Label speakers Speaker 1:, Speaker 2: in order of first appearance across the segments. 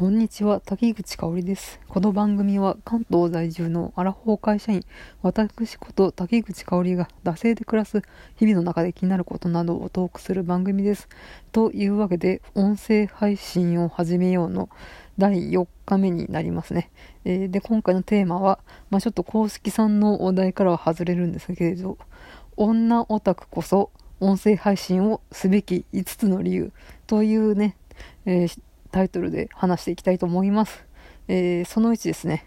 Speaker 1: こんにちは、滝口香織です。この番組は関東在住のアラフォー会社員、私こと滝口香織が惰性で暮らす日々の中で気になることなどをトークする番組です。というわけで、音声配信を始めようの第4日目になりますね。えー、で、今回のテーマは、まあ、ちょっと公式さんのお題からは外れるんですけれど、女オタクこそ音声配信をすべき5つの理由というね、えータイトルで話していきたいと思います。えー、その1ですね。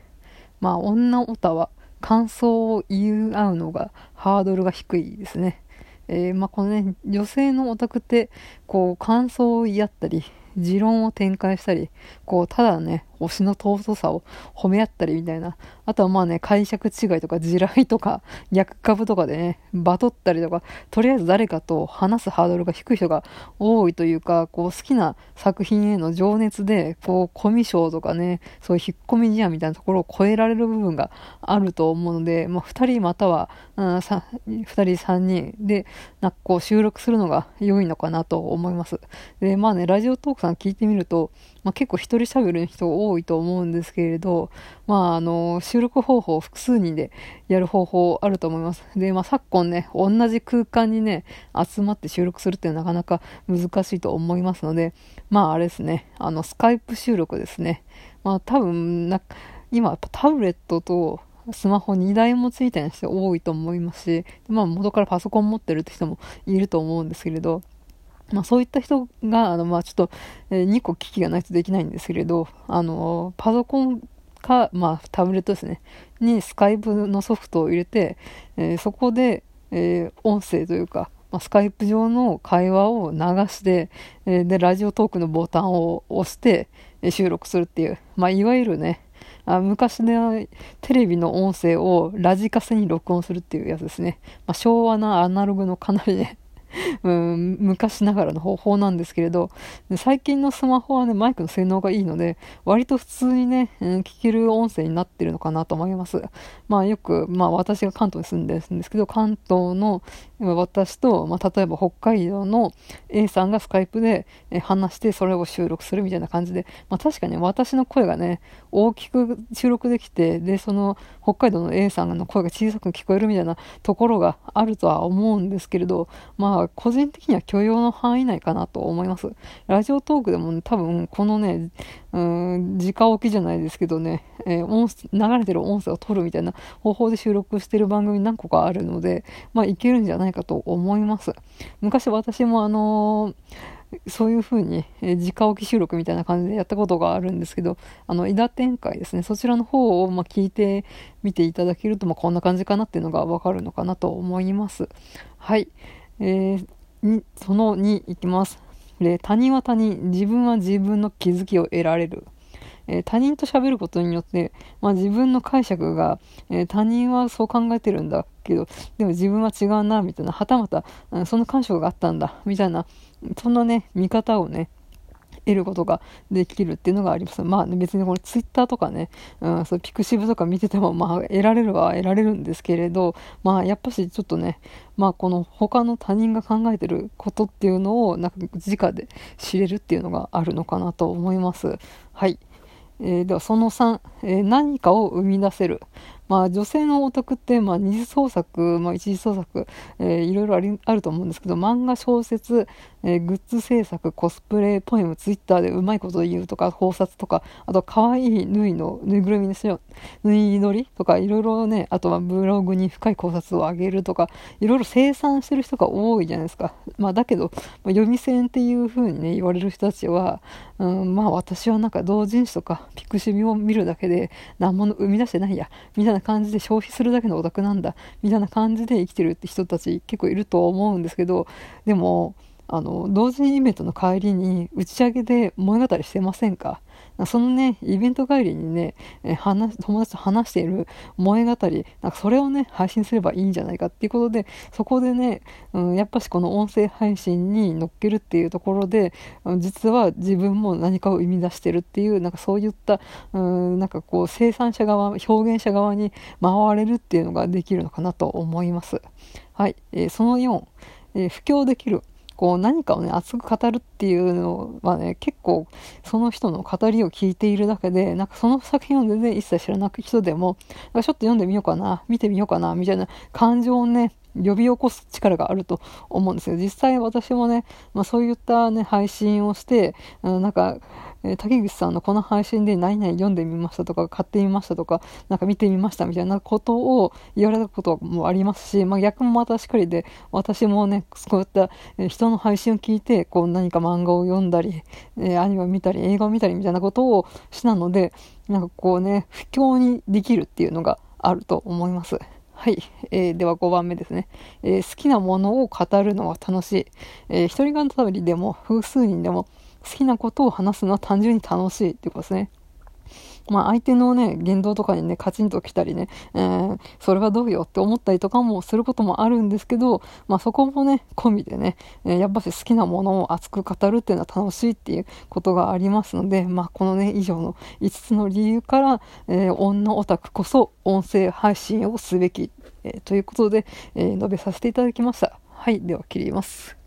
Speaker 1: まあ、女オタは感想を言い合うのがハードルが低いですね。えー、まあ、このね、女性のオタクって、こう、感想を言い合ったり、持論を展開したり、こう、ただね、推しの尊さを褒め合ったりみたいな。あとはまあね、解釈違いとか地雷とか逆株とかでね、バトったりとか、とりあえず誰かと話すハードルが低い人が多いというか、こう好きな作品への情熱で、こうコミュ障とかね、そういう引っ込み思案みたいなところを超えられる部分があると思うので、まあ二人または、うん、二人三人で、なんかこう収録するのが良いのかなと思います。で、まあね、ラジオトークさん聞いてみると、まあ、結構一人喋る人多いと思うんですけれど、まあ、あの、収録方法を複数人でやる方法あると思います。で、まあ、昨今ね、同じ空間にね、集まって収録するってなかなか難しいと思いますので、まあ、あれですね、あの、スカイプ収録ですね。まあ、多分な、今やっぱタブレットとスマホ2台もついてる人多いと思いますし、まあ、元からパソコン持ってるって人もいると思うんですけれど、まあ、そういった人が、あの、まあ、ちょっと、えー、2個機器がないとできないんですけれど、あの、パソコンか、まあ、タブレットですね、にスカイプのソフトを入れて、えー、そこで、えー、音声というか、まあ、スカイプ上の会話を流して、えー、で、ラジオトークのボタンを押して、え収録するっていう、まあ、いわゆるね、あ昔ね、テレビの音声をラジカセに録音するっていうやつですね。まあ、昭和なアナログのかなりね、うん、昔ながらの方法なんですけれど、最近のスマホはね、マイクの性能がいいので、割と普通にね、うん、聞ける音声になってるのかなと思います。まあよく、まあ私が関東に住んでるんですけど、関東の私と、まあ例えば北海道の A さんがスカイプで話してそれを収録するみたいな感じで、まあ確かに私の声がね、大きく収録できて、で、その北海道の A さんの声が小さく聞こえるみたいなところがあるとは思うんですけれど、まあ個人的には許容の範囲内かなと思います。ラジオトークでも、ね、多分このね、うん、直置きじゃないですけどね、えー、音流れてる音声を取るみたいな方法で収録してる番組何個かあるので、まあいけるんじゃないかと思います。昔私もあのーそういう風に、えー、直置き収録みたいな感じでやったことがあるんですけど、あの、伊田展開ですね、そちらの方を、ま、聞いてみていただけると、まあ、こんな感じかなっていうのがわかるのかなと思います。はい。えー、その2いきます。で他人は他人、自分は自分の気づきを得られる。えー、他人と喋ることによって、まあ、自分の解釈が、えー、他人はそう考えてるんだけど、でも自分は違うな、みたいな、はたまた、うん、その感触があったんだ、みたいな、そんなね、見方をね、得ることができるっていうのがあります。まあ、別にこれツイッターとかね、うん、そうピクシブとか見てても、まあ、得られるは得られるんですけれど、まあ、やっぱしちょっとね、まあ、この他の他人が考えてることっていうのを、なんか直で知れるっていうのがあるのかなと思います。はい。えー、ではその3、えー、何かを生み出せる。まあ、女性のオタクって、まあ、二次創作、まあ、一次創作、えー、いろいろありあると思うんですけど、漫画、小説、えー、グッズ制作、コスプレ、ポエム、ツイッターでうまいこと言うとか、考察とか、あと、可愛い縫いの、ぬいぐるみにしよ、縫い取りとか、いろいろね、あとはブログに深い考察をあげるとか、いろいろ生産してる人が多いじゃないですか。まあ、だけど、まあ、読み線っていう風にね、言われる人たちは、うん、まあ、私はなんか同人誌とか、ピクシビを見るだけで、何も生み出してないや、みたいな感じで消費するだけのオタクなんだ、みたいな感じで生きてるって人たち結構いると思うんですけど、でも、あの、同時イベントの帰りに打ち上げで物語してませんか？そのね、イベント帰りにね、話友達と話している萌え語り、なんかそれをね、配信すればいいんじゃないかっていうことで、そこでね、うん、やっぱしこの音声配信に乗っけるっていうところで、実は自分も何かを生み出してるっていう、なんかそういった、うん、なんかこう生産者側、表現者側に回れるっていうのができるのかなと思います。はい、えー、その4、えー、布教できる。こう何かをね、熱く語るっていうのはね、結構その人の語りを聞いているだけで、なんかその作品を全然一切知らなく人でも、ちょっと読んでみようかな、見てみようかな、みたいな感情をね、呼び起こす力があると思うんですよ。実際私もね、まあそういったね、配信をして、なんか、え、竹口さんのこの配信で何々読んでみましたとか、買ってみましたとか、なんか見てみましたみたいなことを言われたこともありますし、まあ逆もまたしっかりで、私もね、そういった、人の配信を聞いて、こう何か漫画を読んだり、え、アニメを見たり、映画を見たりみたいなことをしたので、なんかこうね、不況にできるっていうのがあると思います。はい。えー、では5番目ですね。えー、好きなものを語るのは楽しい。えー、一人語りでも複数人でも好きなことを話すのは単純に楽しいっていうことですね。まあ相手のね、言動とかにね、カチンと来たりね、えー、それはどうよって思ったりとかもすることもあるんですけど、まあそこもね、込みでね、えー、やっぱし好きなものを熱く語るっていうのは楽しいっていうことがありますので、まあこのね、以上の5つの理由から、えー、女オタクこそ音声配信をすべき、え、ということで、え、述べさせていただきました。はい、では切ります。